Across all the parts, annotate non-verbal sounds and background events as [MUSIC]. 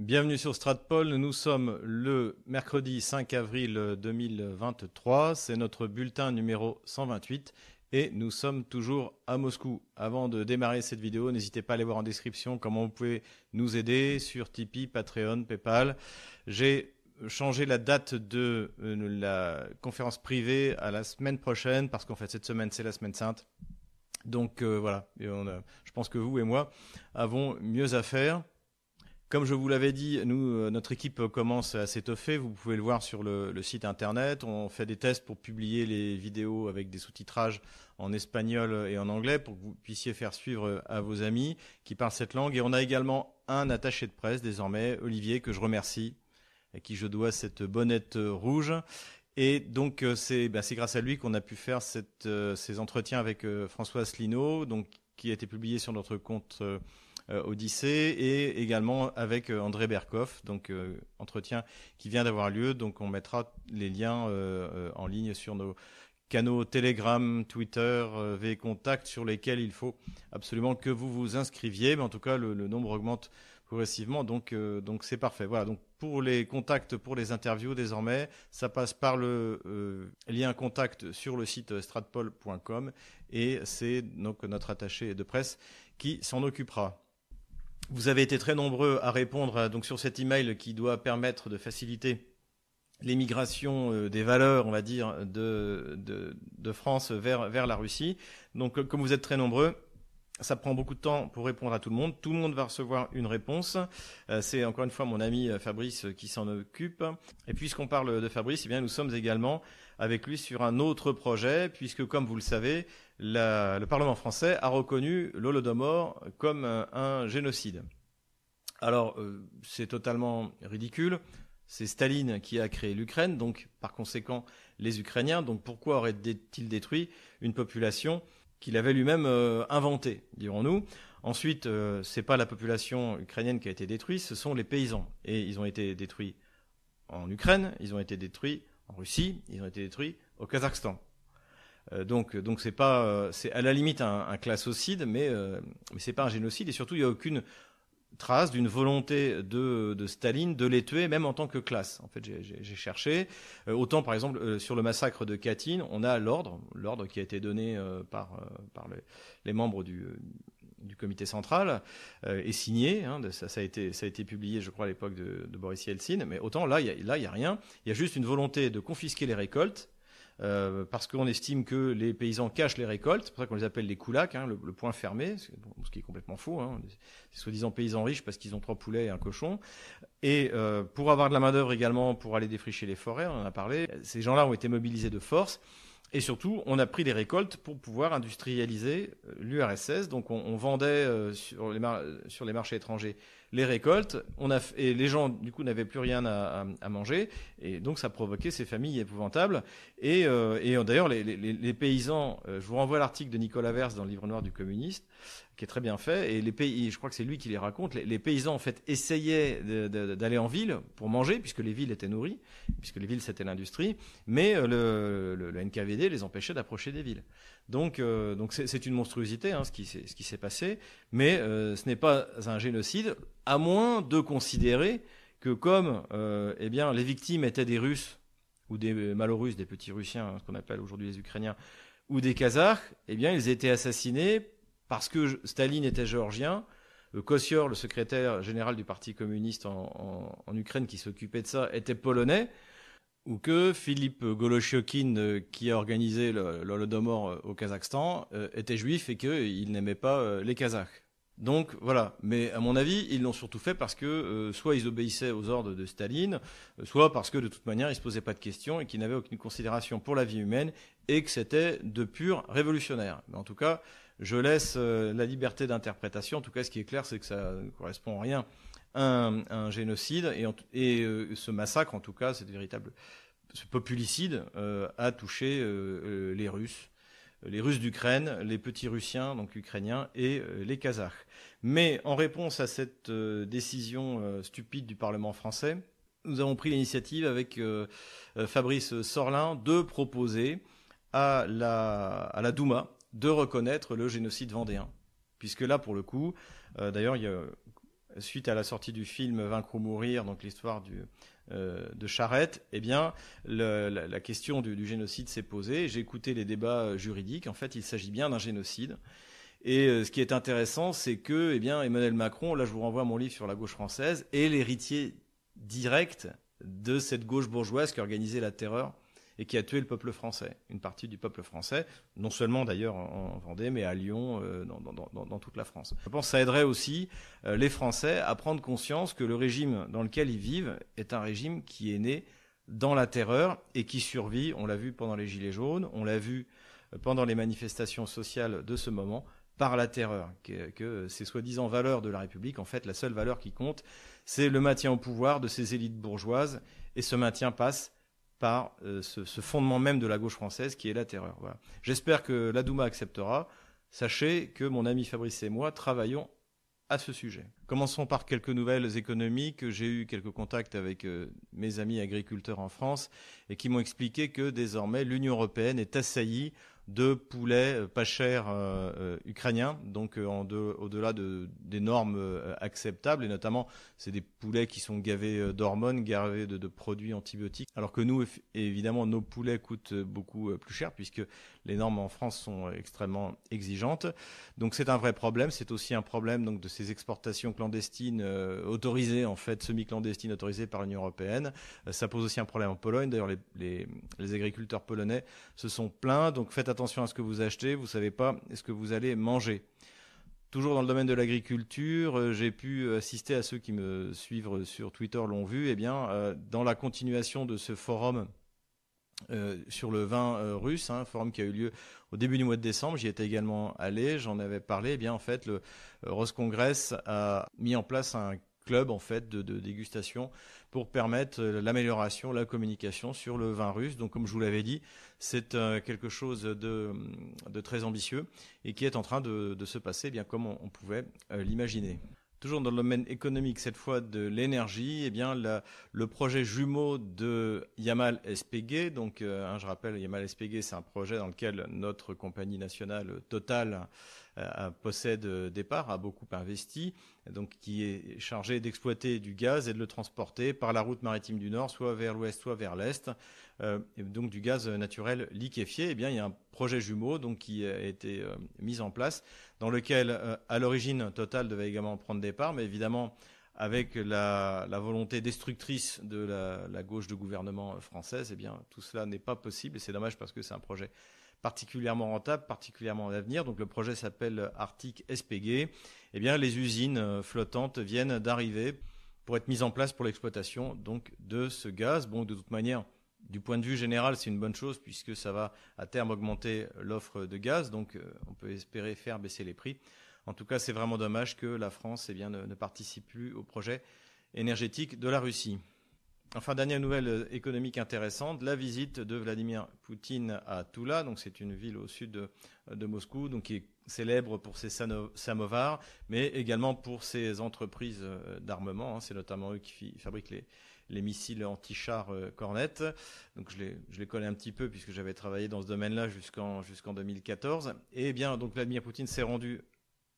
Bienvenue sur Stratpol. Nous sommes le mercredi 5 avril 2023. C'est notre bulletin numéro 128 et nous sommes toujours à Moscou. Avant de démarrer cette vidéo, n'hésitez pas à aller voir en description comment vous pouvez nous aider sur Tipeee, Patreon, PayPal. J'ai changé la date de euh, la conférence privée à la semaine prochaine parce qu'en fait cette semaine c'est la semaine sainte. Donc euh, voilà, je pense que vous et moi avons mieux à faire. Comme je vous l'avais dit, euh, notre équipe commence à s'étoffer. Vous pouvez le voir sur le, site internet. On fait des tests pour publier les vidéos avec des sous-titrages en espagnol et en anglais pour que vous puissiez faire suivre à vos amis qui parlent cette langue. Et on a également un attaché de presse désormais, Olivier, que je remercie, à qui je dois cette bonnette rouge. Et donc euh, bah, c'est grâce à lui qu'on a pu faire euh, ces entretiens avec François Asselineau, donc qui a été publié sur notre compte euh, Odyssée et également avec euh, André Berkoff, donc euh, entretien qui vient d'avoir lieu. Donc on mettra les liens en ligne sur nos canaux Telegram, Twitter, V Contact sur lesquels il faut absolument que vous vous inscriviez. Mais en tout cas, le, nombre augmente progressivement, donc donc c'est parfait. Voilà. Donc pour les contacts, pour les interviews désormais, ça passe par le lien contact sur le site stratpol.com et c'est donc notre attaché de presse qui s'en occupera. Vous avez été très nombreux à répondre euh, donc sur cet email qui doit permettre de faciliter l'émigration euh, des valeurs, on va dire, de, France vers, vers la Russie. Donc, comme vous êtes très nombreux, ça prend beaucoup de temps pour répondre à tout le monde. Tout le monde va recevoir une réponse. Euh, c'est encore une fois mon ami Fabrice qui s'en occupe. Et puisqu'on parle de Fabrice, eh bien, nous sommes également avec lui sur un autre projet, puisque comme vous le savez, le Parlement français a reconnu l'Holodomor comme un, génocide. Alors, euh, c'est totalement ridicule. C'est Staline qui a créé l'Ukraine, donc par conséquent les Ukrainiens. Donc pourquoi aurait-il détruit une population qu'il avait lui-même euh, inventée, dirons-nous? Ensuite, euh, ce n'est pas la population ukrainienne qui a été détruite, ce sont les paysans. Et ils ont été détruits en Ukraine, ils ont été détruits en Russie, ils ont été détruits au Kazakhstan. Euh, donc, donc c'est pas, euh, c'est à la limite un, classocide, mais euh, mais c'est pas un génocide et surtout il n'y a aucune trace d'une volonté de, Staline de les tuer, même en tant que classe. En fait, j'ai cherché. autant, par exemple, sur le massacre de Katyn, on a l'ordre, l'ordre qui a été donné par, par les, membres du, du comité central et signé. Hein, ça, a été, ça a été publié, je crois, à l'époque de, Boris Yeltsin. Mais autant là, il là, il y a rien. Il y a juste une volonté de confisquer les récoltes euh, parce qu'on estime que les paysans cachent les récoltes, c'est pour ça qu'on les appelle les coulacs, hein, le, point fermé, ce qui est complètement faux. Hein, c'est soi-disant paysans riches parce qu'ils ont trois poulets et un cochon. Et euh, pour avoir de la main-d'œuvre également pour aller défricher les forêts, on en a parlé, ces gens-là ont été mobilisés de force. Et surtout, on a pris des récoltes pour pouvoir industrialiser euh, l'URSS. Donc, on, vendait les sur les marchés étrangers les récoltes, on a, et les gens du coup n'avaient plus rien à, manger, et donc ça provoquait ces familles épouvantables. Et, euh, d'ailleurs, les, paysans, euh, je vous renvoie à l'article de Nicolas Verse dans le livre noir du communiste, qui est très bien fait, et les pays, je crois que c'est lui qui les raconte, les, paysans en fait essayaient d'aller en ville pour manger, puisque les villes étaient nourries, puisque les villes c'était l'industrie, mais euh, le, le NKVD les empêchait d'approcher des villes. Donc, euh, donc c'est une monstruosité hein, ce qui, s'est passé, mais euh, ce n'est pas un génocide, à moins de considérer que comme euh, eh bien, les victimes étaient des Russes ou des Malorusses, des petits Russiens, hein, ce qu'on appelle aujourd'hui les Ukrainiens, ou des Kazakhs, eh bien, ils étaient assassinés parce que Staline était géorgien, Kossior, le secrétaire général du Parti communiste en Ukraine qui s'occupait de ça, était polonais ou que Philippe Goloshokin, euh, qui a organisé l'Holodomor euh, au Kazakhstan, euh, était juif et qu'il n'aimait pas les Kazakhs. Donc voilà, mais à mon avis, ils l'ont surtout fait parce que soit ils obéissaient aux ordres de Staline, soit parce que de toute manière, ils se posaient pas de questions et qu'ils n'avaient aucune considération pour la vie humaine et que c'était de purs révolutionnaires. Mais en tout cas, je laisse la liberté d'interprétation. En tout cas, ce qui est clair, c'est que ça ne correspond à rien un, génocide et, euh, ce massacre, en tout cas, cette véritable, ce populicide euh, a touché euh, les Russes, les Russes d'Ukraine, les petits Russiens, donc ukrainiens, et les Kazakhs. Mais en réponse à cette décision stupide du Parlement français, nous avons pris l'initiative avec Fabrice Sorlin de proposer à la, à la Douma de reconnaître le génocide vendéen. Puisque là, pour le coup, d'ailleurs, il y a suite à la sortie du film Vaincre ou mourir, donc l'histoire de Charette, eh bien, la, question du, génocide s'est posée. J'ai écouté les débats juridiques. En fait, il s'agit bien d'un génocide. Et ce qui est intéressant, c'est que, eh bien, Emmanuel Macron, là, je vous renvoie à mon livre sur la gauche française, est l'héritier direct de cette gauche bourgeoise qui a organisé la terreur et qui a tué le peuple français, une partie du peuple français, non seulement d'ailleurs en Vendée, mais à Lyon, euh, dans, toute la France. Je pense que ça aiderait aussi euh, les Français à prendre conscience que le régime dans lequel ils vivent est un régime qui est né dans la terreur et qui survit, on l'a vu pendant les Gilets jaunes, on l'a vu euh, pendant les manifestations sociales de ce moment, par la terreur, que, que ces soi-disant valeurs de la République, en fait, la seule valeur qui compte, c'est le maintien au pouvoir de ces élites bourgeoises, et ce maintien passe par euh, ce, fondement même de la gauche française qui est la terreur. J'espère que la Douma acceptera. Sachez que mon ami Fabrice et moi travaillons à ce sujet. Commençons par quelques nouvelles économiques. J'ai eu quelques contacts avec euh, mes amis agriculteurs en France et qui m'ont expliqué que désormais l'Union européenne est assaillie de poulets euh, pas chers euh, euh, ukrainiens, donc au-delà de, des normes acceptables, et notamment c'est des poulets qui sont gavés d'hormones, gavés de, produits antibiotiques, alors que nous, évidemment, nos poulets coûtent beaucoup plus cher, puisque les normes en France sont extrêmement exigeantes. Donc c'est un vrai problème, c'est aussi un problème de ces exportations clandestines autorisées, en fait, semi-clandestines autorisées par l'Union européenne. ça pose aussi un problème en Pologne, d'ailleurs les, agriculteurs polonais se sont plaints, donc faites attention à ce que vous achetez, vous ne savez pas ce que vous allez manger. Toujours dans le domaine de l'agriculture, euh, j'ai pu assister à ceux qui me suivent sur Twitter l'ont vu, eh bien, euh, dans la continuation de ce forum euh, sur le vin russe, un hein, forum qui a eu lieu au début du mois de décembre. J'y étais également allé, j'en avais parlé. Eh bien, en fait, le Roscongress a mis en place un club en fait de, dégustation pour permettre euh, l'amélioration, la communication sur le vin russe. Donc comme je vous l'avais dit, c'est euh, quelque chose de, très ambitieux et qui est en train de, se passer bien comme on, pouvait euh, l'imaginer. Toujours dans le domaine économique, cette fois de l'énergie, eh bien le projet jumeau de Yamal SPG, donc hein, je rappelle Yamal SPG, c'est un projet dans lequel notre compagnie nationale Total euh, possède des parts, a beaucoup investi, donc qui est chargé d'exploiter du gaz et de le transporter par la route maritime du Nord, soit vers l'ouest, soit vers l'est, euh, donc du gaz naturel liquéfié. Eh bien, il y a un projet jumeau donc qui a été euh, mis en place, dans lequel, à l'origine, Total devait également prendre des parts, mais évidemment avec la, volonté destructrice de la, gauche de gouvernement française, eh bien, tout cela n'est pas possible et c'est dommage parce que c'est un projet particulièrement rentable, particulièrement à l'avenir. Donc le projet s'appelle Arctic SPG. Eh bien, les usines euh, flottantes viennent d'arriver pour être mises en place pour l'exploitation donc de ce gaz. Bon, de toute manière, du point de vue général, c'est une bonne chose puisque ça va à terme augmenter l'offre de gaz. Donc, euh, on peut espérer faire baisser les prix. En tout cas, c'est vraiment dommage que la France eh bien, ne participe plus au projet énergétique de la Russie. Enfin, dernière nouvelle euh, économique intéressante, la visite de Vladimir Poutine à Tula, donc c'est une ville au sud de, Moscou, donc qui est célèbre pour ses samovars, mais également pour ses entreprises euh, d'armement. Hein. c'est notamment eux qui fabriquent les, missiles anti-chars euh, Cornet. Donc je les, connais un petit peu puisque j'avais travaillé dans ce domaine-là jusqu'en jusqu'en 2014. Et bien donc Vladimir Poutine s'est rendu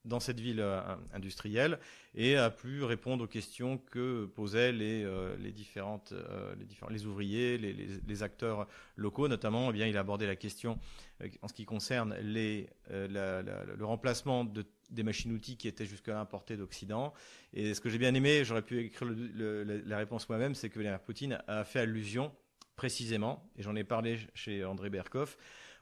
dans cette ville euh, industrielle et a pu répondre aux questions que posaient les, euh, les différentes euh, les différents les ouvriers les, les, acteurs locaux. Notamment eh bien il a abordé la question en ce qui concerne les le remplacement de, des machines-outils qui étaient jusque-là importées d'Occident. Et ce que j'ai bien aimé j'aurais pu écrire la réponse moi-même c'est que Vladimir Poutine a fait allusion précisément et j'en ai parlé chez André Berkoff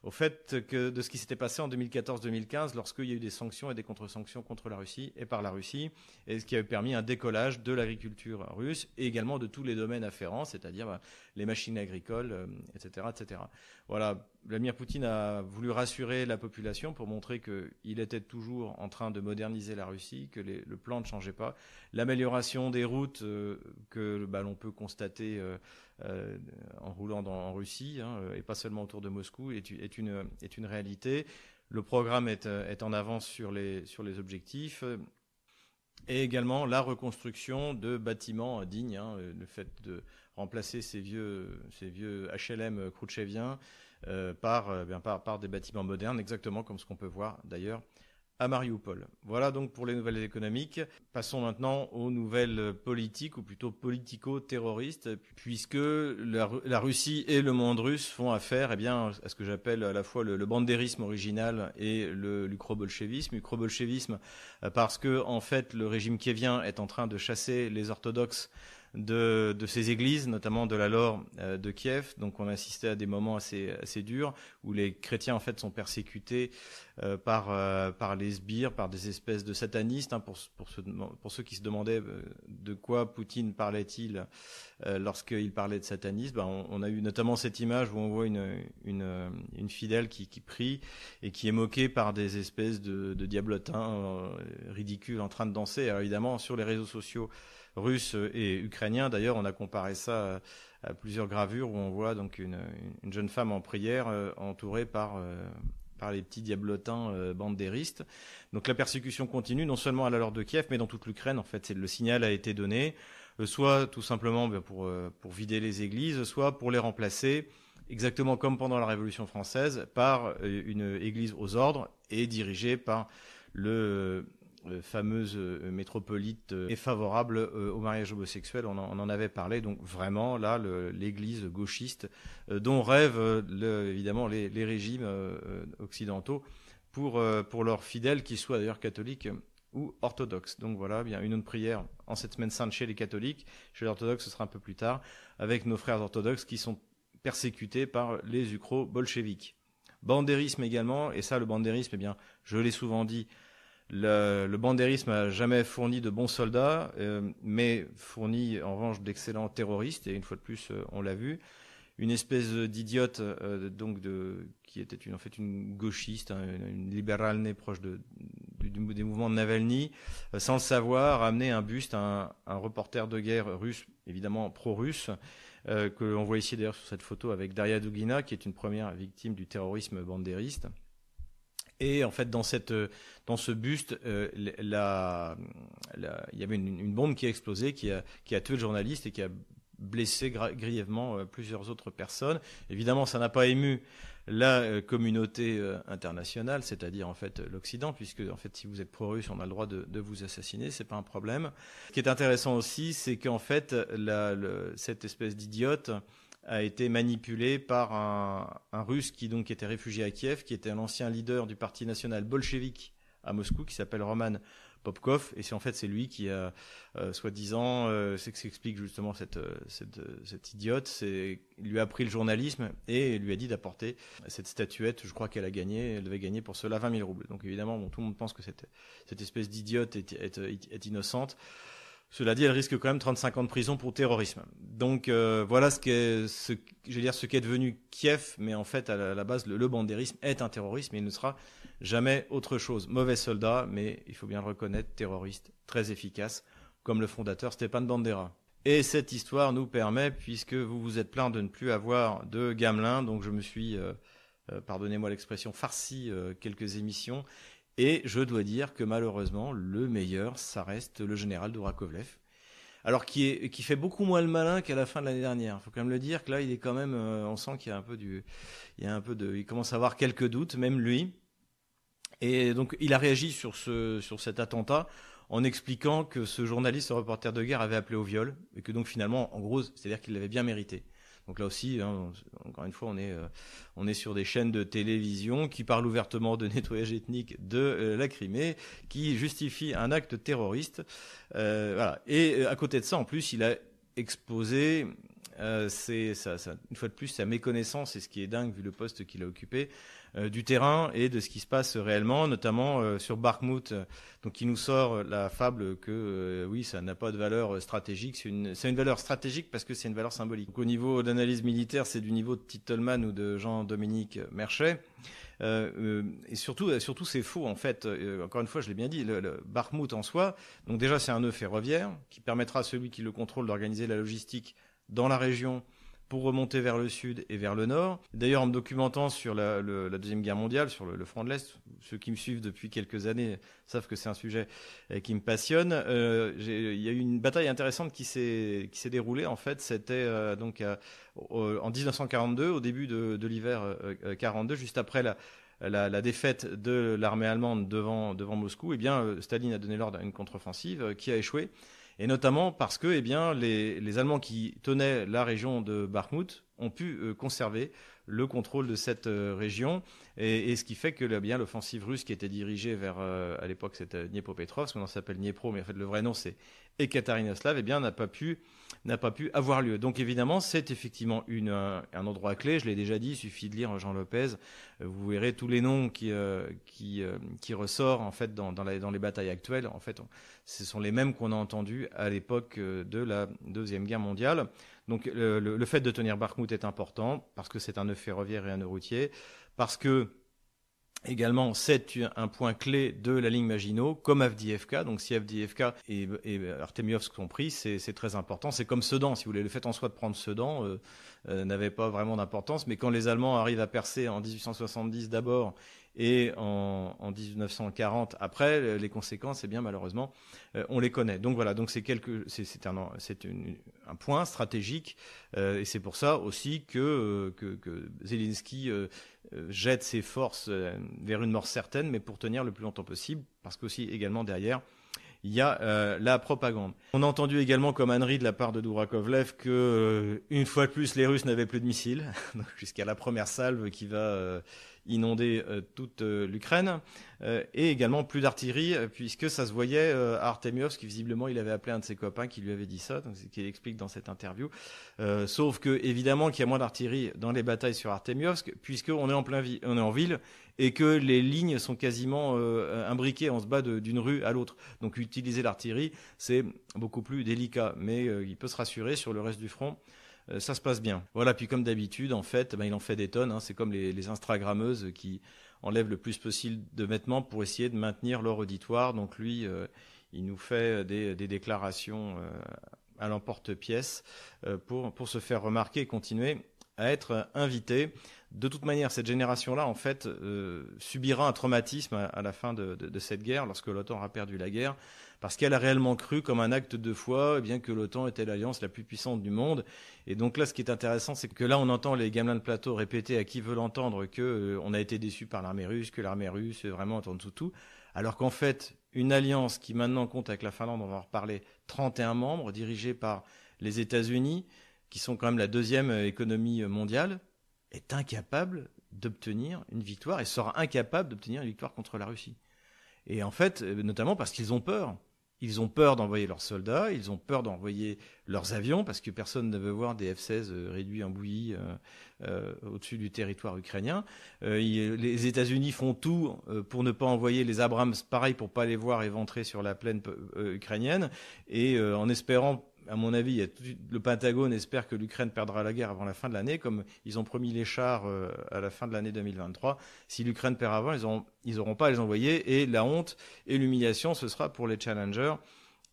au fait que de ce qui s'était passé en 2014-2015 lorsqu'il y a eu des sanctions et des contre-sanctions contre la Russie et par la Russie, et ce qui avait permis un décollage de l'agriculture russe et également de tous les domaines afférents, c'est-à-dire bah, les machines agricoles, etc., euh, etc. Voilà, Vladimir Poutine a voulu rassurer la population pour montrer qu'il était toujours en train de moderniser la Russie, que le plan ne changeait pas. L'amélioration des routes euh, que bah, l'on peut constater euh, euh, en roulant en Russie, hein, et pas seulement autour de Moscou, est, une, réalité. Le programme est, en avance sur les, objectifs et également la reconstruction de bâtiments dignes, hein, le fait de remplacer ces vieux, ces vieux HLM khrouchtcheviens par, euh, bien, par, des bâtiments modernes, exactement comme ce qu'on peut voir d'ailleurs à Mariupol. Voilà donc pour les nouvelles économiques. Passons maintenant aux nouvelles politiques, ou plutôt politico-terroristes, puisque la, Russie et le monde russe font affaire eh bien, à ce que j'appelle à la fois le, bandérisme original et le l'ukro-bolchevisme. Ukro-bolchevisme parce que, en fait, le régime kievien est en train de chasser les orthodoxes de, ces églises, notamment de la Lore euh, de Kiev. Donc on assistait à des moments assez, assez durs où les chrétiens en fait sont persécutés euh, par, euh, par les sbires, par des espèces de satanistes. Hein, pour, pour, ceux, pour, ceux, qui se demandaient de quoi Poutine parlait-il lorsqu'il parlait de satanisme, ben, on, a eu notamment cette image où on voit une, une, une fidèle qui, qui, prie et qui est moquée par des espèces de, de diablotins ridicules en train de danser. Alors évidemment, sur les réseaux sociaux, russes et ukrainiens. D'ailleurs, on a comparé ça à, plusieurs gravures où on voit donc une, jeune femme en prière euh, entourée par euh, par les petits diablotins euh, bandéristes. Donc la persécution continue, non seulement à la de Kiev, mais dans toute l'Ukraine. En fait, le signal a été donné, soit tout simplement ben, pour, pour vider les églises, soit pour les remplacer, exactement comme pendant la Révolution française, par une église aux ordres et dirigée par le euh, fameuse euh, métropolite euh, est favorable au mariage homosexuel. On en, avait parlé. Donc vraiment, là, l'Église gauchiste dont rêvent évidemment les, régimes occidentaux pour, pour leurs fidèles, qu'ils soient d'ailleurs catholiques ou orthodoxes. Donc voilà, bien une autre prière en cette semaine sainte chez les catholiques. Chez les orthodoxes, ce sera un peu plus tard, avec nos frères orthodoxes qui sont persécutés par les ukro-bolcheviques. Bandérisme également, et ça, le bandérisme, eh bien, je l'ai souvent dit, le, le bandérisme n'a jamais fourni de bons soldats, euh, mais fournit en revanche d'excellents terroristes, et une fois de plus, euh, on l'a vu. Une espèce d'idiote, euh, donc qui était en fait une gauchiste, hein, une, libérale née proche de, des mouvements de Navalny, sans le savoir, a amené un buste un, reporter de guerre russe, évidemment pro-russe, que l'on voit ici d'ailleurs sur cette photo avec Daria Dugina, qui est une première victime du terrorisme bandériste. Et en fait, dans, cette, dans ce buste, euh, il y avait une, bombe qui a explosé, qui a, tué le journaliste et qui a blessé grièvement euh, plusieurs autres personnes. Évidemment, ça n'a pas ému la euh, communauté internationale, c'est-à-dire en fait l'Occident, puisque en fait, si vous êtes pro-russe, on a le droit de, vous assassiner, c'est pas un problème. Ce qui est intéressant aussi, c'est qu'en fait, cette espèce d'idiote a été manipulé par un, Russe qui donc était réfugié à Kiev, qui était un ancien leader du parti national bolchevique à Moscou, qui s'appelle Roman Popkov, et c'est en fait c'est lui qui a, euh, soi-disant, euh, c'est que s'explique justement cette, euh, cette, cette idiote, c'est lui a pris le journalisme et lui a dit d'apporter cette statuette. Je crois qu'elle a gagné, elle devait gagner pour cela 20 000 roubles. Donc évidemment, bon, tout le monde pense que cette, cette espèce d'idiote est, est, est innocente. Cela dit, elle risque quand même 35 ans de prison pour terrorisme. Donc euh, voilà ce qu'est, dire, ce devenu Kiev, mais en fait, à la, base, le, bandérisme est un terrorisme et il ne sera jamais autre chose. Mauvais soldat, mais il faut bien le reconnaître, terroriste, très efficace, comme le fondateur Stéphane Bandera. Et cette histoire nous permet, puisque vous vous êtes plaint de ne plus avoir de gamelin, donc je me suis, euh, euh, pardonnez-moi l'expression, farci quelques émissions, et je dois dire que malheureusement, le meilleur, ça reste le général de Alors qui, fait beaucoup moins le malin qu'à la fin de l'année dernière. Il faut quand même le dire que là, il est quand même, euh, on sent qu'il y a un peu du, il y a un peu de, il commence à avoir quelques doutes, même lui. Et donc, il a réagi sur sur cet attentat en expliquant que ce journaliste, ce reporter de guerre, avait appelé au viol et que donc finalement, en gros, c'est-à-dire qu'il l'avait bien mérité. Donc là aussi, hein, encore une fois, on est, euh, on est sur des chaînes de télévision qui parlent ouvertement de nettoyage ethnique de euh, la Crimée, qui justifient un acte terroriste. Euh. Et à côté de ça, en plus, il a exposé une fois de plus sa méconnaissance et ce qui est dingue vu le poste qu'il a occupé du terrain et de ce qui se passe réellement, notamment euh, sur Bakhmut, donc qui nous sort la fable que euh, oui, ça n'a pas de valeur stratégique. C'est une, une, valeur stratégique parce que c'est une valeur symbolique. Donc, au niveau d'analyse militaire, c'est du niveau de Titelman ou de Jean-Dominique Merchet. Euh, et surtout, surtout c'est faux en fait. encore une fois, je l'ai bien dit, le, le en soi, donc déjà c'est un nœud ferroviaire qui permettra à celui qui le contrôle d'organiser la logistique dans la région pour remonter vers le sud et vers le nord. D'ailleurs, en me documentant sur la, Deuxième Guerre mondiale, sur le, front de l'Est, ceux qui me suivent depuis quelques années savent que c'est un sujet euh, qui me passionne. Euh, il y a eu une bataille intéressante qui s'est déroulée. En fait, c'était euh, donc en 1942, au début de, l'hiver 42, juste après la, la, défaite de l'armée allemande devant, devant Moscou, eh bien, Staline a donné l'ordre à une contre-offensive qui a échoué. Et notamment parce que eh bien, les, Allemands qui tenaient la région de Bakhmut ont pu conserver le contrôle de cette euh, région. Et, ce qui fait que bien l'offensive russe qui était dirigée vers, euh, à l'époque c'était Dniepopetrovsk, on s'appelle Dniepro, mais en fait le vrai nom c'est Ekaterinoslav, eh bien n'a pas pu n'a pas pu avoir lieu. Donc évidemment, c'est effectivement une, un, endroit clé. Je l'ai déjà dit, il suffit de lire Jean Lopez. Euh, vous verrez tous les noms qui qui, qui ressortent en fait dans, dans, les batailles actuelles. En fait, ce sont les mêmes qu'on a entendus à l'époque de la deuxième guerre mondiale. Donc le, fait de tenir Bakhmut est important parce que c'est un nœud ferroviaire et un nœud routier, parce que Également, c'est un point clé de la ligne Maginot, comme Avdiivka. Donc, si Avdiivka et, et Artemiovsk pris, c'est très important. C'est comme Sedan, si vous voulez. Le fait en soi de prendre Sedan euh, euh, n'avait pas vraiment d'importance. Mais quand les Allemands arrivent à percer en 1870 d'abord et en, en, 1940 après, les conséquences, eh bien malheureusement, euh, on les connaît. Donc voilà, donc c'est quelque, c'est un, c'est un point stratégique, euh, et c'est pour ça aussi que euh, que, Zelensky jette ses forces vers une mort certaine, mais pour tenir le plus longtemps possible, parce qu'aussi également derrière il y a euh, la propagande. On a entendu également comme ânerie de la part de Dourakovlev que euh, une fois de plus les Russes n'avaient plus de missiles, [LAUGHS] jusqu'à la première salve qui va euh, inonder toute l'Ukraine, et également plus d'artillerie puisque ça se voyait à Artemiovsk, visiblement il avait appelé un de ses copains qui lui avait dit ça, donc ce qu'il explique dans cette interview. sauf que évidemment qu'il y a moins d'artillerie dans les batailles sur Artemiovsk puisqu'on est en plein on est en ville et que les lignes sont quasiment euh, imbriquées, on se bat d'une rue à l'autre. Donc utiliser l'artillerie, c'est beaucoup plus délicat, mais euh, il peut se rassurer sur le reste du front. Euh, ça se passe bien. Voilà, puis comme d'habitude, en fait, ben, il en fait des tonnes. Hein. c'est comme les, les Instagrammeuses qui enlèvent le plus possible de vêtements pour essayer de maintenir leur auditoire. Donc lui, il nous fait des, des déclarations à l'emporte-pièce pour se faire remarquer et continuer à être invité de toute manière, cette génération-là, en fait, euh, subira un traumatisme à, la fin de, cette guerre, lorsque l'OTAN aura perdu la guerre, parce qu'elle a réellement cru, comme un acte de foi, eh bien que l'OTAN était l'alliance la plus puissante du monde. Et donc là, ce qui est intéressant, c'est que là, on entend les gamelins de plateau répéter à qui veut l'entendre que euh, on a été déçu par l'armée russe, que l'armée russe est vraiment en dessous tout, alors qu'en fait, une alliance qui maintenant compte avec la Finlande, on va en reparler, 31 membres, dirigée par les États-Unis, qui sont quand même la deuxième économie mondiale, est incapable d'obtenir une victoire et sera incapable d'obtenir une victoire contre la Russie. Et en fait, euh, notamment parce qu'ils ont peur. Ils ont peur d'envoyer leurs soldats, ils ont peur d'envoyer leurs avions, parce que personne ne veut voir des F-16 euh, réduits en bouillie euh, au-dessus du territoire ukrainien. les États-Unis font tout pour ne pas envoyer les Abrams, pareil, pour pas les voir éventrer sur la plaine ukrainienne, et en espérant à mon avis, le Pentagone espère que l'Ukraine perdra la guerre avant la fin de l'année, comme ils ont promis les chars euh, à la fin de l'année 2023. Si l'Ukraine perd avant, ils n'auront pas à les envoyer, et la honte et l'humiliation, ce sera pour les challengers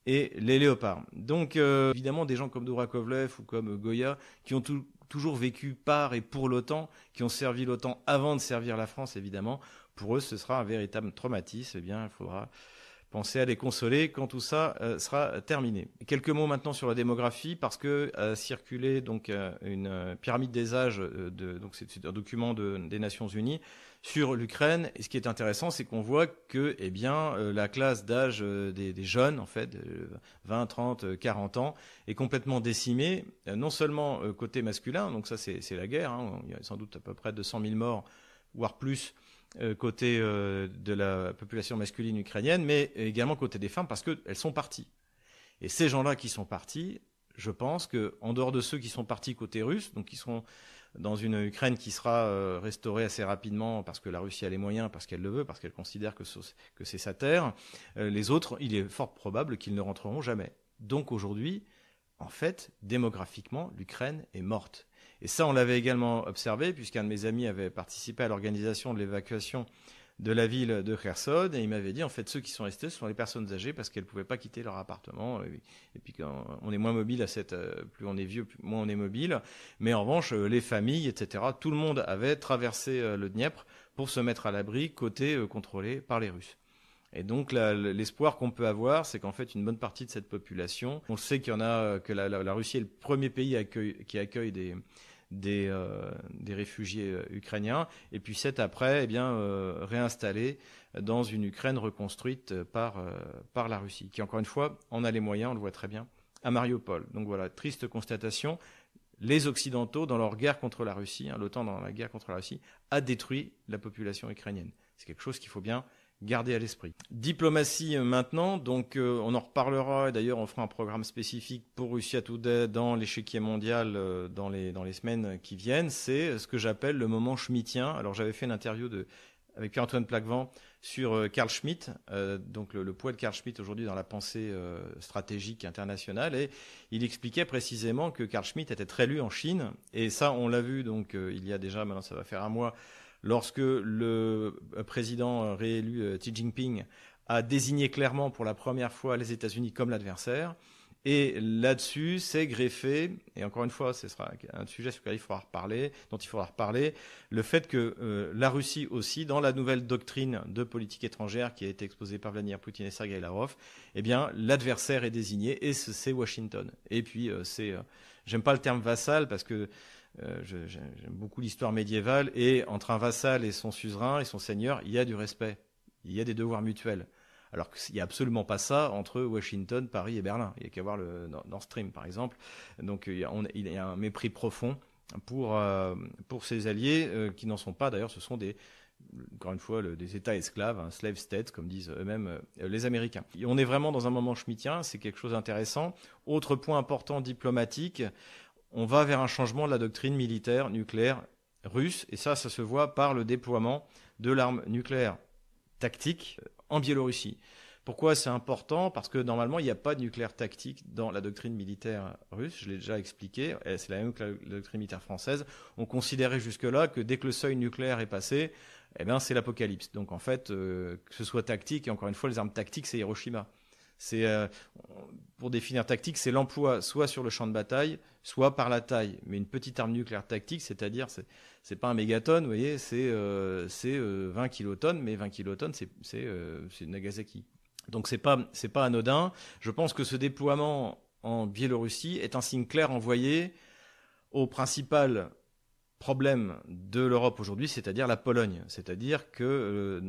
et les léopards. Donc, euh, évidemment, des gens comme Dourakovlev ou comme Goya, qui ont toujours vécu par et pour l'OTAN, qui ont servi l'OTAN avant de servir la France, évidemment, pour eux, ce sera un véritable traumatisme. Eh bien, il faudra Pensez à les consoler quand tout ça euh, sera terminé. Quelques mots maintenant sur la démographie parce que a circulé donc euh, une euh, pyramide des âges de, donc c'est un document des Nations Unies sur l'Ukraine et ce qui est intéressant c'est qu'on voit que eh bien la classe d'âge des, jeunes en fait 20, 30, 40 ans est complètement décimée non seulement côté masculin donc ça c'est la guerre hein, il y a sans doute à peu près 200 000 morts voire plus euh, côté euh, de la population masculine ukrainienne, mais également côté des femmes, parce qu'elles sont parties. Et ces gens-là qui sont partis, je pense que en dehors de ceux qui sont partis côté russe, donc qui seront dans une Ukraine qui sera euh, restaurée assez rapidement parce que la Russie a les moyens, parce qu'elle le veut, parce qu'elle considère que c'est sa terre, les autres, il est fort probable qu'ils ne rentreront jamais. Donc aujourd'hui, en fait, démographiquement, l'Ukraine est morte. Et ça, on l'avait également observé, puisqu'un de mes amis avait participé à l'organisation de l'évacuation de la ville de Kherson, et il m'avait dit, en fait, ceux qui sont restés, ce sont les personnes âgées, parce qu'elles ne pouvaient pas quitter leur appartement, et, puis on est moins mobile à cette, euh, plus on est vieux, plus moins on est mobile, mais en revanche, euh, les familles, etc., tout le monde avait traversé euh, le Dniepr pour se mettre à l'abri, côté contrôlé par les Russes. Et donc l'espoir qu'on peut avoir, c'est qu'en fait une bonne partie de cette population, on sait qu'il y en a, que la, Russie est le premier pays qui accueille des, des, des réfugiés ukrainiens, et puis c'est après, eh bien, réinstallés dans une Ukraine reconstruite par, par la Russie, qui encore une fois en a les moyens, on le voit très bien, à Mariupol. Donc voilà, triste constatation. Les Occidentaux, dans leur guerre contre la Russie, hein, l'OTAN dans la guerre contre la Russie, a détruit la population ukrainienne. C'est quelque chose qu'il faut bien garder à l'esprit. Diplomatie euh, maintenant, donc euh, on en reparlera et d'ailleurs on fera un programme spécifique pour Russia Today dans l'échiquier mondial euh, dans, les, dans les semaines qui viennent. C'est ce que j'appelle le moment schmittien. Alors j'avais fait une interview avec Pierre-Antoine Plaquevent sur Carl Schmitt, donc le, poids de Carl Schmitt aujourd'hui dans la pensée stratégique internationale, et il expliquait précisément que Carl Schmitt était très lu en Chine, et ça on l'a vu donc il y a déjà maintenant ça va faire un mois lorsque le président réélu euh, Xi Jinping a désigné clairement pour la première fois les États-Unis comme l'adversaire. Et là-dessus, c'est greffé, et encore une fois, ce sera un sujet sur lequel il faudra reparler, dont il faudra reparler, le fait que euh, la Russie aussi, dans la nouvelle doctrine de politique étrangère qui a été exposée par Vladimir Poutine et Sergei Lavrov, eh bien, l'adversaire est désigné, et c'est Washington. Et puis, euh, c'est, j'aime pas le terme vassal parce que euh, j'aime beaucoup l'histoire médiévale, et entre un vassal et son suzerain et son seigneur, il y a du respect, il y a des devoirs mutuels. Alors qu'il n'y a absolument pas ça entre Washington, Paris et Berlin. Il y a qu'à voir le Nord Stream, par exemple. Donc il y a, un mépris profond pour, euh, pour ces alliés euh, qui n'en sont pas. D'ailleurs, ce sont des, encore une fois, des États esclaves, un slave state, comme disent eux-mêmes les Américains. on est vraiment dans un moment schmittien, c'est quelque chose d'intéressant. Autre point important diplomatique, on va vers un changement de la doctrine militaire nucléaire russe, et ça, ça se voit par le déploiement de l'arme nucléaire tactique en Biélorussie. Pourquoi c'est important? Parce que normalement, il n'y a pas de nucléaire tactique dans la doctrine militaire russe. Je l'ai déjà expliqué. C'est la même que la doctrine militaire française. On considérait jusque-là que dès que le seuil nucléaire est passé, eh bien, c'est l'apocalypse. Donc, en fait, euh, que ce soit tactique, et encore une fois, les armes tactiques, c'est Hiroshima. C'est euh, pour définir tactique, c'est l'emploi soit sur le champ de bataille, soit par la taille. Mais une petite arme nucléaire tactique, c'est-à-dire, c'est c'est pas un mégatonne, vous voyez, c'est euh, c'est 20 euh, kilotonnes, mais 20 kilotonnes, c'est c'est c'est Nagasaki. Donc c'est pas c'est pas anodin. Je pense que ce déploiement en Biélorussie est un signe clair envoyé au principal problème de l'Europe aujourd'hui, c'est-à-dire la Pologne. C'est-à-dire que, euh,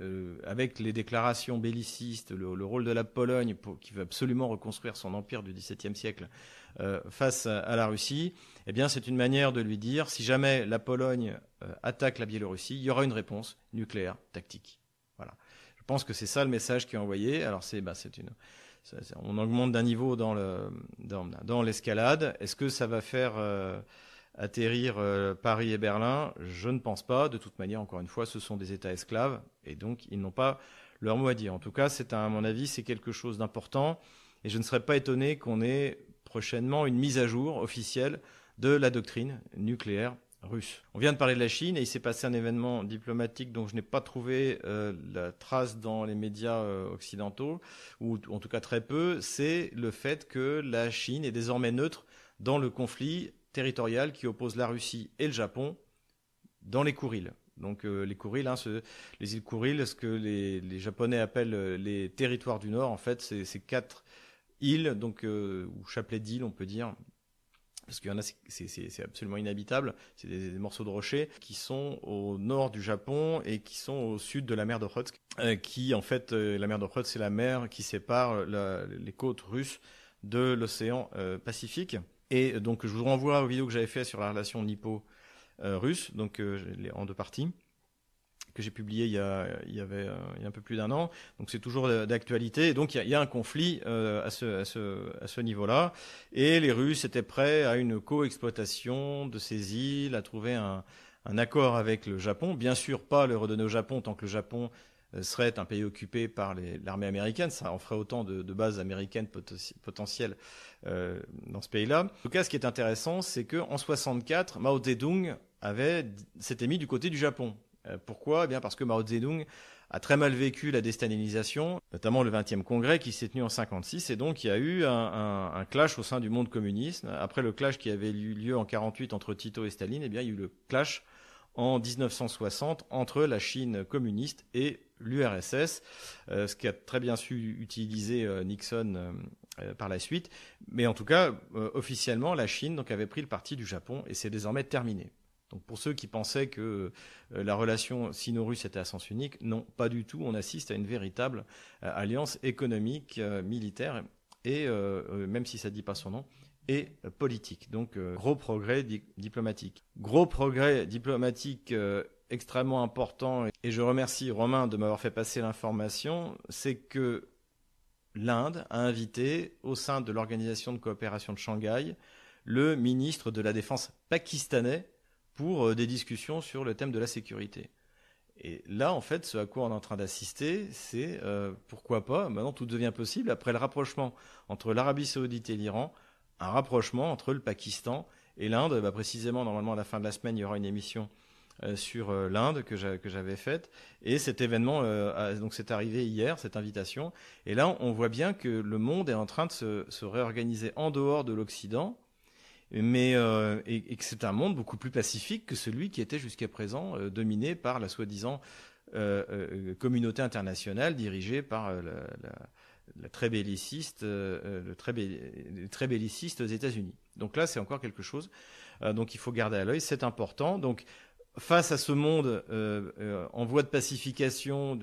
euh, avec les déclarations bellicistes, le, rôle de la Pologne, qui veut absolument reconstruire son empire du XVIIe siècle euh, face à, la Russie, eh bien, c'est une manière de lui dire si jamais la Pologne attaque la Biélorussie, il y aura une réponse nucléaire tactique. Voilà. Je pense que c'est ça le message qui est envoyé. Alors, c'est, bah, on augmente d'un niveau dans l'escalade. Est-ce que ça va faire atterrir euh, Paris et Berlin Je ne pense pas. De toute manière, encore une fois, ce sont des États esclaves et donc ils n'ont pas leur mot à dire. En tout cas, c'est à mon avis, c'est quelque chose d'important et je ne serais pas étonné qu'on ait prochainement une mise à jour officielle de la doctrine nucléaire russe. On vient de parler de la Chine et il s'est passé un événement diplomatique dont je n'ai pas trouvé euh, la trace dans les médias euh, occidentaux, ou en tout cas très peu, c'est le fait que la Chine est désormais neutre dans le conflit territoriale qui oppose la Russie et le Japon dans les Kuriles. Donc euh, les Kuriles, hein, les îles Kuriles, ce que les, Japonais appellent euh, les territoires du Nord, en fait, c'est ces quatre îles, donc euh, ou chapelets d'îles, on peut dire, parce qu'il y en a, c'est absolument inhabitable. C'est des, morceaux de rochers qui sont au nord du Japon et qui sont au sud de la mer d'Okhotsk. qui, en fait, la mer d'Okhotsk, c'est la mer qui sépare les côtes russes de l'océan Pacifique. Et donc, je vous renvoie aux vidéos que j'avais fait sur la relation nippo-russe, donc euh, en deux parties, que j'ai publié euh, il y a un peu plus d'un an. Donc, c'est toujours d'actualité. Et donc, il y, a, un conflit euh, à ce, niveau-là. Et les Russes étaient prêts à une co-exploitation de ces îles, à trouver un, un accord avec le Japon. Bien sûr, pas le redonner au Japon tant que le Japon euh, serait un pays occupé par l'armée américaine. Ça en ferait autant de, bases américaines potentielles euh, dans ce pays-là. En tout cas, ce qui est intéressant, c'est qu'en 64, Mao Zedong s'était mis du côté du Japon. Euh, pourquoi? Eh bien parce que Mao Zedong a très mal vécu la déstalinisation, notamment le 20e congrès qui s'est tenu en 56, et donc il y a eu un, clash au sein du monde communiste. Après le clash qui avait eu lieu en 48 entre Tito et Staline, eh bien il y a eu le clash en 1960 entre la Chine communiste et l'URSS, euh, ce qui a très bien su utiliser euh, Nixon par la suite. Mais en tout cas, officiellement, la Chine donc, avait pris le parti du Japon et c'est désormais terminé. Donc pour ceux qui pensaient que la relation sino-russe était à sens unique, non, pas du tout. On assiste à une véritable alliance économique, militaire et, même si ça ne dit pas son nom, et politique. Donc gros progrès diplomatique. Gros progrès diplomatique extrêmement important, et je remercie Romain de m'avoir fait passer l'information, c'est que l'Inde a invité au sein de l'Organisation de coopération de Shanghai le ministre de la Défense pakistanais pour euh, des discussions sur le thème de la sécurité. Et là, en fait, ce à quoi on est en train d'assister, c'est euh, pourquoi pas, maintenant tout devient possible, après le rapprochement entre l'Arabie saoudite et l'Iran, un rapprochement entre le Pakistan et l'Inde. Bah, précisément, normalement, à la fin de la semaine, il y aura une émission sur euh, l'Inde que j'avais faite. Et cet événement, euh, donc c'est arrivé hier, cette invitation. Et là, on voit bien que le monde est en train de se, réorganiser en dehors de l'Occident, mais et, que c'est un monde beaucoup plus pacifique que celui qui était jusqu'à présent dominé par la soi-disant communauté internationale dirigée par la, très belliciste, le très, très belliciste aux États-Unis. Donc là, c'est encore quelque chose. donc il faut garder à l'œil, c'est important. Donc face à ce monde euh, euh, en voie de pacification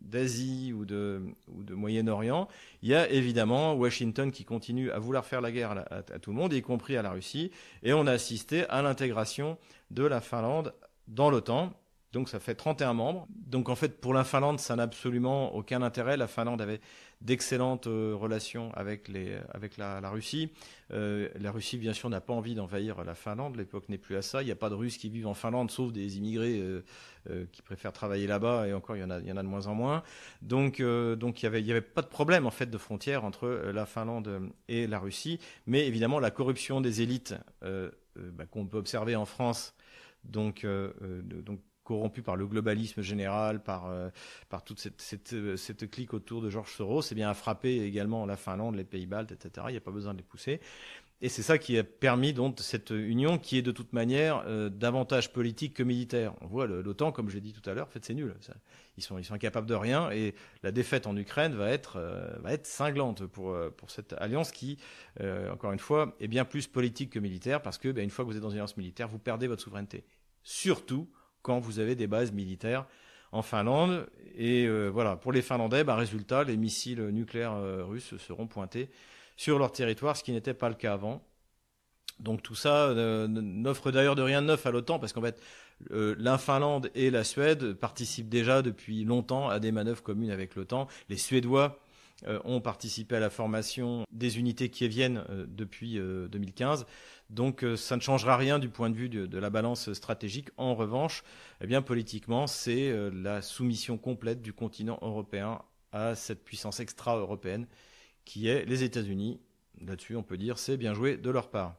d'Asie ou de, Moyen-Orient, il y a évidemment Washington qui continue à vouloir faire la guerre à, tout le monde, y compris à la Russie, et on a assisté à l'intégration de la Finlande dans l'OTAN. Donc ça fait 31 membres. Donc en fait, pour la Finlande, ça n'a absolument aucun intérêt. La Finlande avait d'excellentes euh, relations avec, les, avec la, Russie. Euh, la Russie, bien sûr, n'a pas envie d'envahir la Finlande. L'époque n'est plus à ça. Il n'y a pas de Russes qui vivent en Finlande, sauf des immigrés euh, qui préfèrent travailler là-bas. Et encore, il y en a, il y en a de moins en moins. Donc, donc il n'y avait, avait pas de problème en fait de frontière entre la Finlande et la Russie. Mais évidemment, la corruption des élites bah, qu'on peut observer en France, donc, donc corrompu par le globalisme général, par, euh, par toute cette, cette, euh, clique autour de Georges Soros, c'est bien à frapper également la Finlande, les Pays-Baltes, etc. Il n'y a pas besoin de les pousser. Et c'est ça qui a permis donc cette union qui est de toute manière euh, davantage politique que militaire. On voit l'OTAN, comme je l'ai dit tout à l'heure, en fait c'est nul. ils, sont, ils sont incapables de rien et la défaite en Ukraine va être, va être cinglante pour, pour cette alliance qui, encore une fois, est bien plus politique que militaire parce que ben, une fois que vous êtes dans une alliance militaire, vous perdez votre souveraineté. Surtout quand vous avez des bases militaires en Finlande. Et euh, voilà, pour les Finlandais, bah, résultat, les missiles nucléaires euh, russes seront pointés sur leur territoire, ce qui n'était pas le cas avant. Donc tout ça euh, n'offre d'ailleurs de rien de neuf à l'OTAN, parce qu'en fait, la Finlande et la Suède participent déjà depuis longtemps à des manœuvres communes avec l'OTAN. Les Suédois ont participé à la formation des unités qui viennent depuis 2015. Donc euh, ça ne changera rien du point de vue de, la balance stratégique. En revanche, eh politiquement, c'est euh, la soumission complète du continent européen à cette puissance extra-européenne qui est les États-Unis. Là-dessus, on peut dire c'est bien joué de leur part.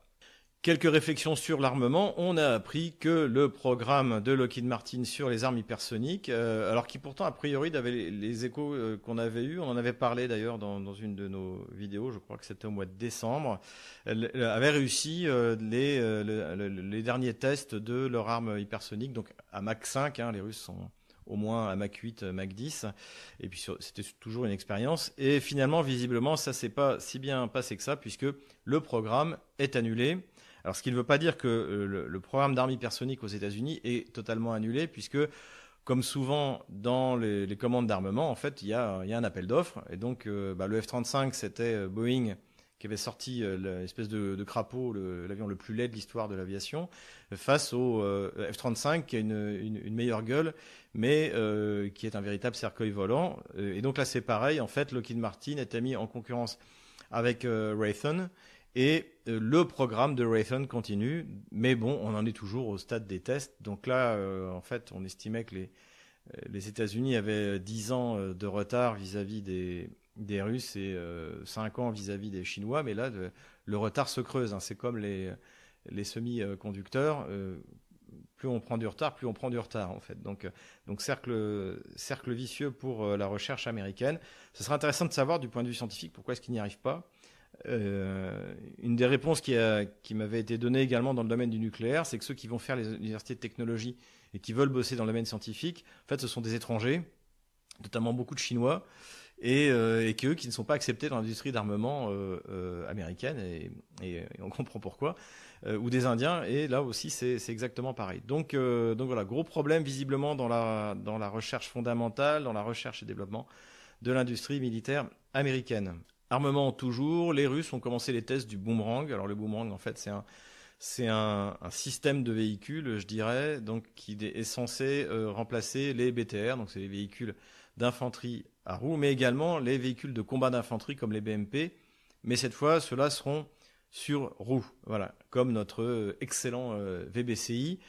Quelques réflexions sur l'armement. On a appris que le programme de Lockheed Martin sur les armes hypersoniques, euh, alors qui pourtant a priori avait les, échos euh, qu'on avait eus, on en avait parlé d'ailleurs dans, une de nos vidéos, je crois que c'était au mois de décembre, avait réussi euh, les, derniers tests de leur arme hypersonique, donc à Mach 5, hein, les Russes sont au moins à Mach 8, Mach 10. Et puis c'était toujours une expérience. Et finalement, visiblement, ça s'est pas si bien passé que ça, puisque le programme est annulé. Alors, ce qui ne veut pas dire que euh, le, programme d'armes hypersoniques aux États-Unis est totalement annulé, puisque, comme souvent dans les, commandes d'armement, en fait, il y a, un appel d'offres. Et donc, euh, bah, le F-35, c'était euh, Boeing qui avait sorti l'espèce de, crapaud, l'avion le, plus laid de l'histoire de l'aviation, face au F-35 qui a une, meilleure gueule, mais qui est un véritable cercueil volant. et donc là, c'est pareil. En fait, Lockheed Martin était mis en concurrence avec Raytheon. Et euh, le programme de Raytheon continue, mais bon, on en est toujours au stade des tests. Donc là, euh, en fait, on estimait que les, euh, États-Unis avaient 10 ans de retard vis-à-vis des, Russes et 5 ans vis-à-vis des Chinois, mais là, le, retard se creuse. Hein. C'est comme les, semi-conducteurs. plus on prend du retard, plus on prend du retard, en fait. Donc, cercle vicieux pour la recherche américaine. Ce sera intéressant de savoir, du point de vue scientifique, pourquoi est-ce qu'ils n'y arrivent pas. Euh, une des réponses qui, m'avait été donnée également dans le domaine du nucléaire, c'est que ceux qui vont faire les universités de technologie et qui veulent bosser dans le domaine scientifique, en fait, ce sont des étrangers, notamment beaucoup de Chinois. et, euh, qu'eux qui ne sont pas acceptés dans l'industrie d'armement américaine, et, on comprend pourquoi, ou des Indiens, et là aussi c'est exactement pareil. Donc, voilà, gros problème visiblement dans la recherche fondamentale, dans la recherche et développement de l'industrie militaire américaine. Armement toujours, les Russes ont commencé les tests du boomerang. Alors le boomerang, en fait, c'est un, système de véhicules, je dirais, donc qui est censé euh, remplacer les BTR, donc c'est les véhicules d'infanterie à roues, mais également les véhicules de combat d'infanterie comme les BMP. Mais cette fois, ceux-là seront sur roues, voilà, comme notre euh, excellent euh, VBCI.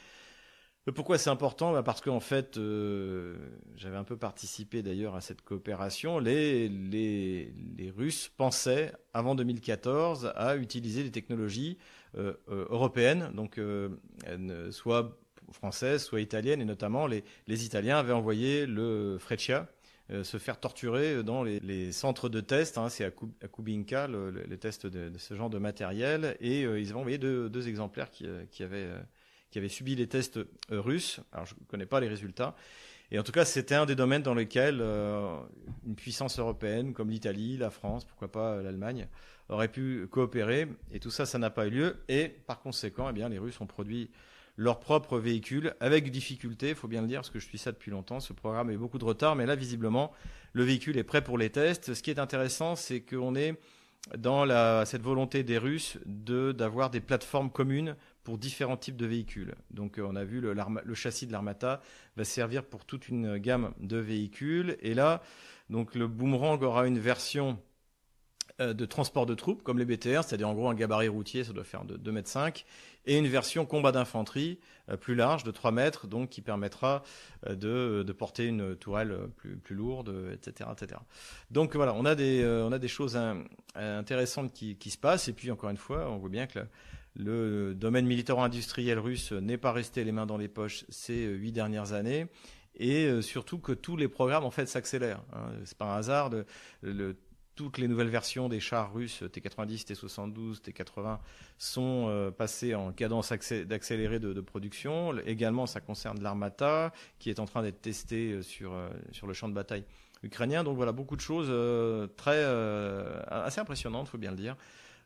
Pourquoi c'est important? Bah, Parce qu'en fait, euh, j'avais un peu participé d'ailleurs à cette coopération. Les, les, les, Russes pensaient, avant 2014, à utiliser des technologies euh, euh, européennes, donc soit françaises, soit italiennes, et notamment les, les Italiens avaient envoyé le Freccia se faire torturer dans les, les centres de test. Hein, c'est à, Kubinka, le, les tests de, ce genre de matériel, et ils avaient envoyé deux, exemplaires qui avaient qui avait subi les tests euh, russes. Alors, je ne connais pas les résultats. Et en tout cas, c'était un des domaines dans lesquels euh, une puissance européenne comme l'Italie, la France, pourquoi pas l'Allemagne, aurait pu coopérer. Et tout ça, ça n'a pas eu lieu. Et par conséquent, eh bien, les Russes ont produit leurs propres véhicules avec difficulté, il faut bien le dire, parce que je suis ça depuis longtemps. Ce programme a eu beaucoup de retard, mais là, visiblement, le véhicule est prêt pour les tests. Ce qui est intéressant, c'est qu'on est dans cette volonté des Russes de d'avoir des plateformes communes pour différents types de véhicules. Donc euh, on a vu le, châssis de l'Armata va servir pour toute une gamme de véhicules. Et là, donc le Boomerang aura une version euh, de transport de troupes, comme les BTR, c'est-à-dire en gros un gabarit routier, ça doit faire de 2 mètres 5, et une version combat d'infanterie euh, plus large, de 3 mètres, donc qui permettra de, porter une tourelle plus, lourde, etc., etc. Donc voilà, on a des, choses intéressantes qui, qui, se passent, et puis encore une fois, on voit bien que le domaine militaro-industriel russe n'est pas resté les mains dans les poches ces huit dernières années et euh, surtout que tous les programmes en fait s'accélèrent. Hein. C'est pas un hasard. toutes les nouvelles versions des chars russes T-90, T-72, T-80 sont euh, passées en cadence d'accéléré de, production. Également, ça concerne l'Armata qui est en train d'être testé euh, sur, le champ de bataille ukrainien. Donc voilà, beaucoup de choses très assez impressionnantes, faut bien le dire.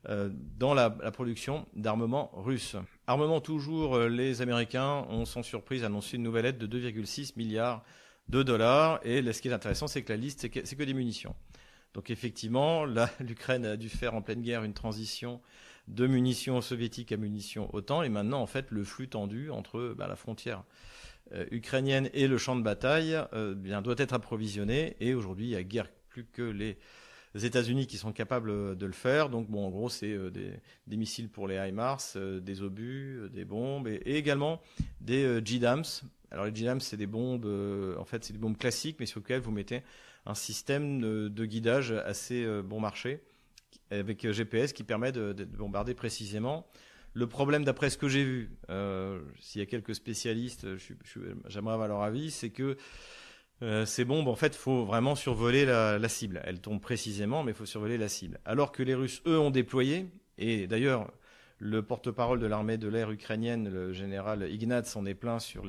Euh, dans la, production d'armement russe. Armement toujours, euh, les Américains ont sans surprise annoncé une nouvelle aide de 2,6 milliards de dollars. Et ce qui est intéressant, c'est que la liste, c'est que, des munitions. Donc effectivement, [LAUGHS] l'Ukraine a dû faire en pleine guerre une transition de munitions soviétiques à munitions OTAN. Et maintenant, en fait, le flux tendu entre bah, la frontière euh, ukrainienne et le champ de bataille bien, doit être approvisionné. Et aujourd'hui, il y a guère plus que les les États-Unis qui sont capables euh, de le faire. Donc, bon, en gros, c'est euh, des, missiles pour les HIMARS, euh, des obus, des bombes et, également des JDAMS. Alors, les JDAMS, c'est des bombes, en fait, c'est des bombes classiques, mais sur lesquelles vous mettez un système de, guidage assez bon marché avec GPS qui permet de, bombarder précisément. Le problème, d'après ce que j'ai vu, s'il y a quelques spécialistes, j'aimerais avoir leur avis, c'est que euh, ces bombes, en fait, faut vraiment survoler la, cible. Elles tombent précisément, mais il faut survoler la cible. Alors que les Russes, eux, ont déployé, et d'ailleurs, le porte-parole de l'armée de l'air ukrainienne, le général Ignatz, en est plein sur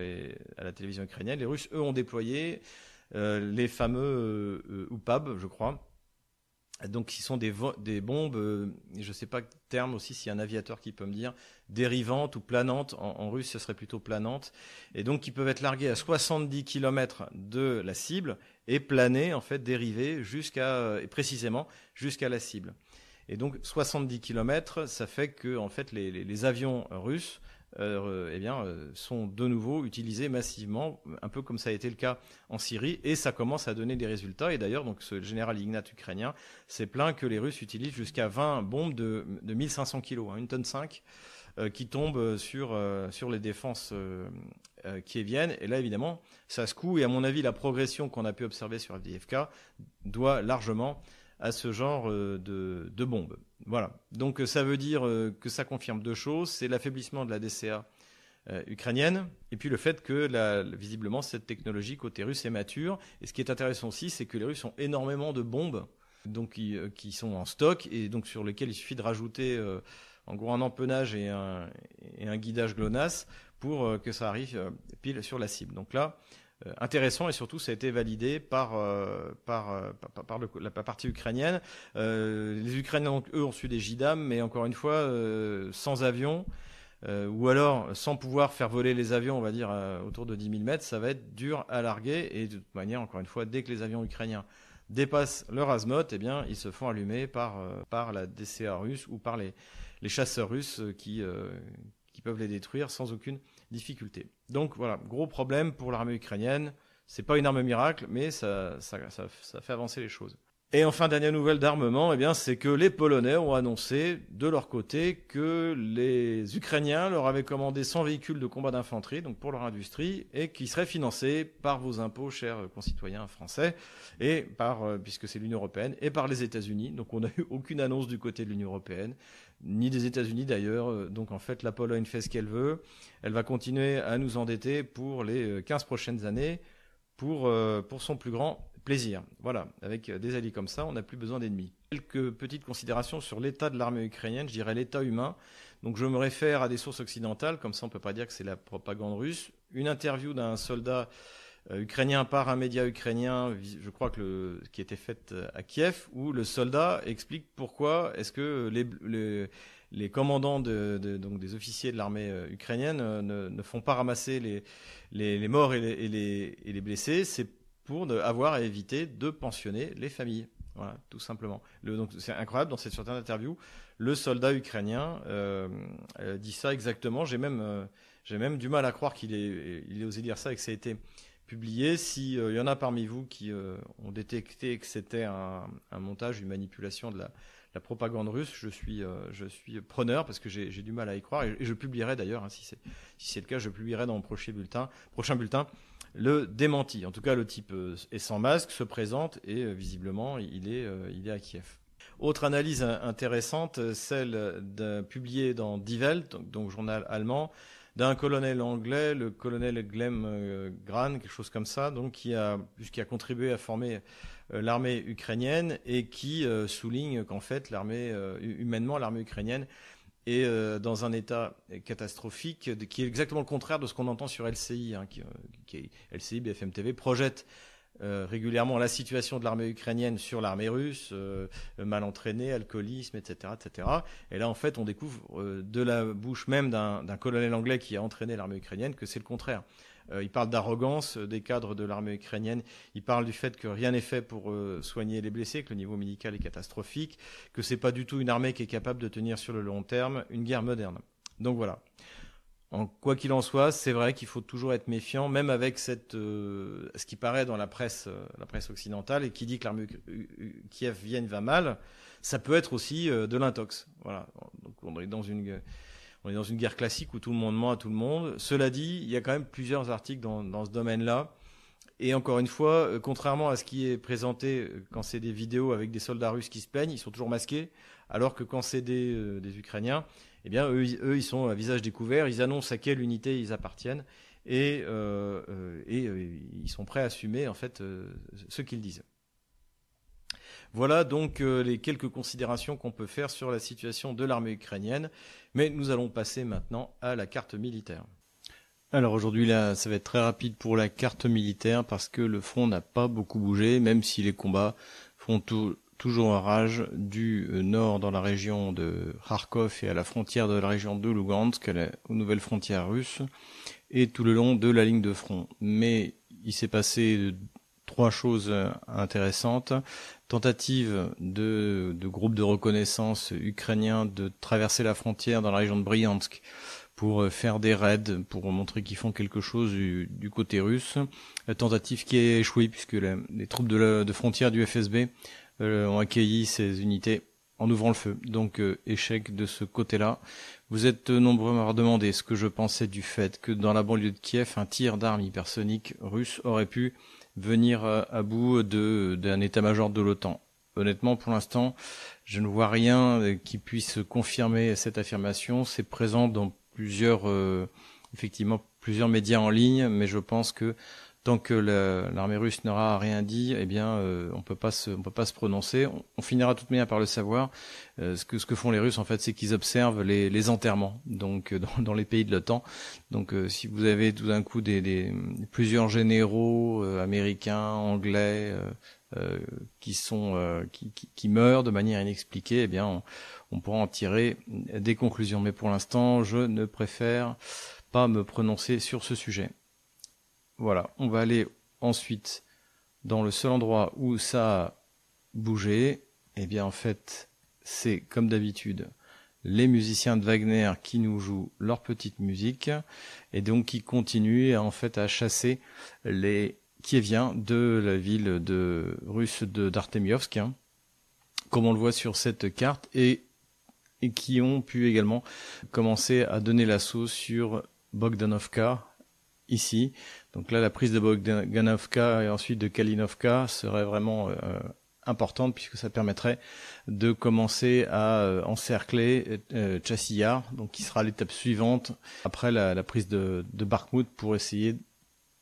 à la télévision ukrainienne. Les Russes, eux, ont déployé euh, les fameux euh, UPAB, je crois, donc, qui sont des, des bombes, euh, je ne sais pas terme aussi s'il y a un aviateur qui peut me dire, dérivantes ou planantes. En, russe, ce serait plutôt planantes. Et donc, qui peuvent être larguées à 70 km de la cible et planer, en fait, dériver jusqu'à, et précisément, jusqu'à la cible. Et donc, 70 km, ça fait que, en fait, les, avions russes euh, eh bien, euh, sont de nouveau utilisés massivement, un peu comme ça a été le cas en Syrie, et ça commence à donner des résultats. Et d'ailleurs, donc ce général Ignat ukrainien s'est plaint que les Russes utilisent jusqu'à 20 bombes de, de 1500 kg, hein, une tonne 5, euh, qui tombent sur, sur les défenses qui viennent. Et là, évidemment, ça se coud. Et à mon avis, la progression qu'on a pu observer sur FDFK doit largement à ce genre de, de bombes. Voilà. Donc euh, ça veut dire euh, que ça confirme deux choses. C'est l'affaiblissement de la DCA euh, ukrainienne et puis le fait que visiblement cette technologie côté russe est mature. Et ce qui est intéressant aussi, c'est que les Russes ont énormément de bombes donc qui, sont en stock et donc sur lesquelles il suffit de rajouter en gros un empennage et un, guidage GLONASS pour que ça arrive pile sur la cible. Donc là, intéressant et surtout ça a été validé par, par, par, la partie ukrainienne. les Ukrainiens, eux, ont su des JDAM, mais encore une fois, sans avion. ou alors sans pouvoir faire voler les avions, on va dire autour de 10 000 mètres, ça va être dur à larguer. Et de toute manière, encore une fois, dès que les avions ukrainiens dépassent leur azimuth, eh bien, ils se font allumer par, par la DCA russe ou par les, les chasseurs russes qui, qui peuvent les détruire sans aucune Donc voilà, gros problème pour l'armée ukrainienne. C'est pas une arme miracle, mais ça, fait avancer les choses. Et enfin, dernière nouvelle d'armement, eh bien, c'est que les Polonais ont annoncé de leur côté que les Ukrainiens leur avaient commandé 100 véhicules de combat d'infanterie, donc pour leur industrie, et qui seraient financés par vos impôts, chers concitoyens français, et par, euh, puisque c'est l'Union européenne, et par les États-Unis. Donc on n'a eu aucune annonce du côté de l'Union européenne ni des États-Unis d'ailleurs. Euh, donc en fait, la Pologne fait ce qu'elle veut. Elle va continuer à nous endetter pour les 15 euh, prochaines années pour, pour son plus grand plaisir. Voilà, avec des alliés comme ça, on n'a plus besoin d'ennemis. Quelques petites considérations sur l'état de l'armée ukrainienne, je dirais l'état humain. Donc je me réfère à des sources occidentales, comme ça on ne peut pas dire que c'est la propagande russe. Une interview d'un soldat euh, ukrainien par un média ukrainien, je crois que le, qui était fait euh, à Kiev, où le soldat explique pourquoi est-ce que les, commandants de, donc des officiers de l'armée euh, ukrainienne ne, font pas ramasser les, les, morts et les, et les, blessés, c'est pour avoir à éviter de pensionner les familles. Voilà, tout simplement. donc c'est incroyable dans cette certaine interview, le soldat ukrainien dit ça exactement. J'ai même j'ai même du mal à croire qu'il ait, osé dire ça et que ça a été publié. S'il euh, y en a parmi vous qui euh, ont détecté que c'était un, montage, une manipulation de la, propagande russe, je suis, euh, je suis preneur parce que j'ai du mal à y croire et, je publierai d'ailleurs, hein, si c'est le cas, je publierai dans mon prochain bulletin, prochain bulletin le démenti. En tout cas, le type est sans masque, se présente et visiblement il est, il est à Kiev. Autre analyse intéressante, celle publiée dans Die Welt, donc journal allemand, d'un colonel anglais, le colonel Glem euh, Gran, quelque chose comme ça, donc qui a, qui a contribué à former euh, l'armée ukrainienne et qui euh, souligne qu'en fait l'armée humainement l'armée ukrainienne est dans un état catastrophique qui est exactement le contraire de ce qu'on entend sur LCI, hein, qui, qui, LCI BFM TV projette euh, régulièrement la situation de l'armée ukrainienne sur l'armée russe, euh, mal entraînée, alcoolisme, etc., etc. Et là, en fait, on découvre euh, de la bouche même d'un colonel anglais qui a entraîné l'armée ukrainienne que c'est le contraire. Il parle d'arrogance des cadres de l'armée ukrainienne. Il parle du fait que rien n'est fait pour soigner les blessés, que le niveau médical est catastrophique, que c'est pas du tout une armée qui est capable de tenir sur le long terme une guerre moderne. Donc voilà quoi qu'il en soit, c'est vrai qu'il faut toujours être méfiant, même avec cette, euh, ce qui paraît dans la presse, euh, la presse occidentale, et qui dit que l'armée Kiev-Vienne va mal, ça peut être aussi euh, de l'intox. Voilà. Donc on est dans une on est dans une guerre classique où tout le monde ment à tout le monde. Cela dit, il y a quand même plusieurs articles dans, dans ce domaine-là. Et encore une fois, contrairement à ce qui est présenté quand c'est des vidéos avec des soldats russes qui se plaignent, ils sont toujours masqués, alors que quand c'est des, des Ukrainiens, eh bien, eux, ils sont à visage découvert, ils annoncent à quelle unité ils appartiennent et, euh, euh, et euh, ils sont prêts à assumer en fait ce qu'ils disent. Voilà donc les quelques considérations qu'on peut faire sur la situation de l'armée ukrainienne, mais nous allons passer maintenant à la carte militaire. Alors aujourd'hui là, ça va être très rapide pour la carte militaire parce que le front n'a pas beaucoup bougé, même si les combats font toujours en rage du euh, nord dans la région de Kharkov et à la frontière de la région de Lugansk, aux nouvelles frontières russes, et tout le long de la ligne de front. Mais il s'est passé trois choses euh, intéressantes. Tentative de, de groupes de reconnaissance ukrainiens de traverser la frontière dans la région de Bryansk pour euh, faire des raids, pour montrer qu'ils font quelque chose du, côté russe. tentative qui a échoué puisque les troupes de, de frontière du FSB euh, ont accueilli ces unités en ouvrant le feu. Donc euh, échec de ce côté-là. Vous êtes nombreux à m'avoir demandé ce que je pensais du fait que dans la banlieue de Kiev, un tir d'armes hypersoniques russes aurait pu venir euh, à bout d'un état-major de l'OTAN. Honnêtement, pour l'instant, je ne vois rien qui puisse confirmer cette affirmation. C'est présent dans plusieurs, effectivement, plusieurs médias en ligne, mais je pense que tant que l'armée russe n'aura rien dit, eh bien, euh, on peut se, on peut pas se prononcer. On, finira de toute manière par le savoir. Euh, ce que font les Russes, en fait, c'est qu'ils observent les, enterrements, donc euh, dans, les pays de l'OTAN. Donc, si vous avez tout d'un coup des, plusieurs généraux américains, anglais, qui, meurent de manière inexpliquée, eh bien, on, on pourra en tirer des conclusions. Mais pour l'instant, je ne préfère pas me prononcer sur ce sujet. Voilà, on va aller ensuite dans le seul endroit où ça a bougé. Eh bien, en fait, c'est comme d'habitude les musiciens de Wagner qui nous jouent leur petite musique et donc qui continuent en fait à chasser les Kieviens de la ville de russe de d'Artemiovsk, hein, comme on le voit sur cette carte, et, et qui ont pu également commencer à donner l'assaut sur Bogdanovka, ici. Donc là, la prise de Bogdanovka et ensuite de Kalinovka serait vraiment euh, importante puisque ça permettrait de commencer à euh, encercler euh, donc qui sera l'étape suivante après la, prise de, de pour essayer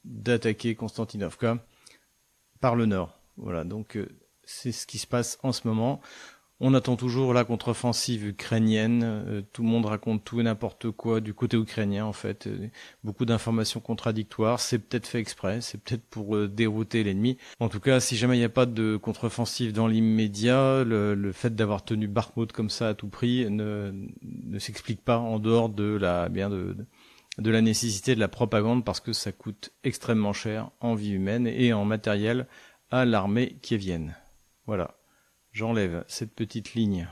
d'attaquer Konstantinovka par le nord. Voilà, donc euh, c'est ce qui se passe en ce moment. On attend toujours la contre-offensive ukrainienne. Euh, tout le monde raconte tout et n'importe quoi du côté ukrainien, en fait. Euh, beaucoup d'informations contradictoires. C'est peut-être fait exprès. C'est peut-être pour euh, dérouter l'ennemi. En tout cas, si jamais il n'y a pas de contre-offensive dans l'immédiat, le, fait d'avoir tenu Bakhmut comme ça à tout prix ne, ne s'explique pas en dehors de la, bien de, de la nécessité de la propagande parce que ça coûte extrêmement cher en vie humaine et en matériel à l'armée qui vienne. Voilà j'enlève cette petite ligne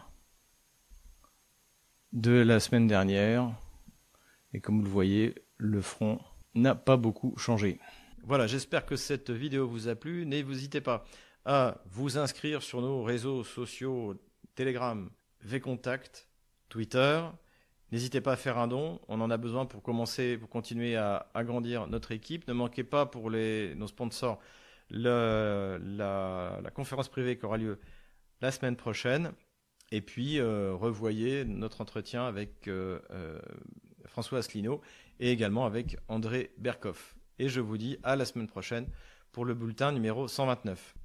de la semaine dernière. Et comme vous le voyez, le front n'a pas beaucoup changé. Voilà, j'espère que cette vidéo vous a plu. N'hésitez pas à vous inscrire sur nos réseaux sociaux Telegram, VContact, Twitter. N'hésitez pas à faire un don, on en a besoin pour commencer, pour continuer à agrandir notre équipe. Ne manquez pas pour nos sponsors la conférence privée qui aura lieu la semaine prochaine. Et puis, euh, revoyez notre entretien avec euh, euh, François Asselineau et également avec André Berkoff. Et je vous dis à la semaine prochaine pour le bulletin numéro 129.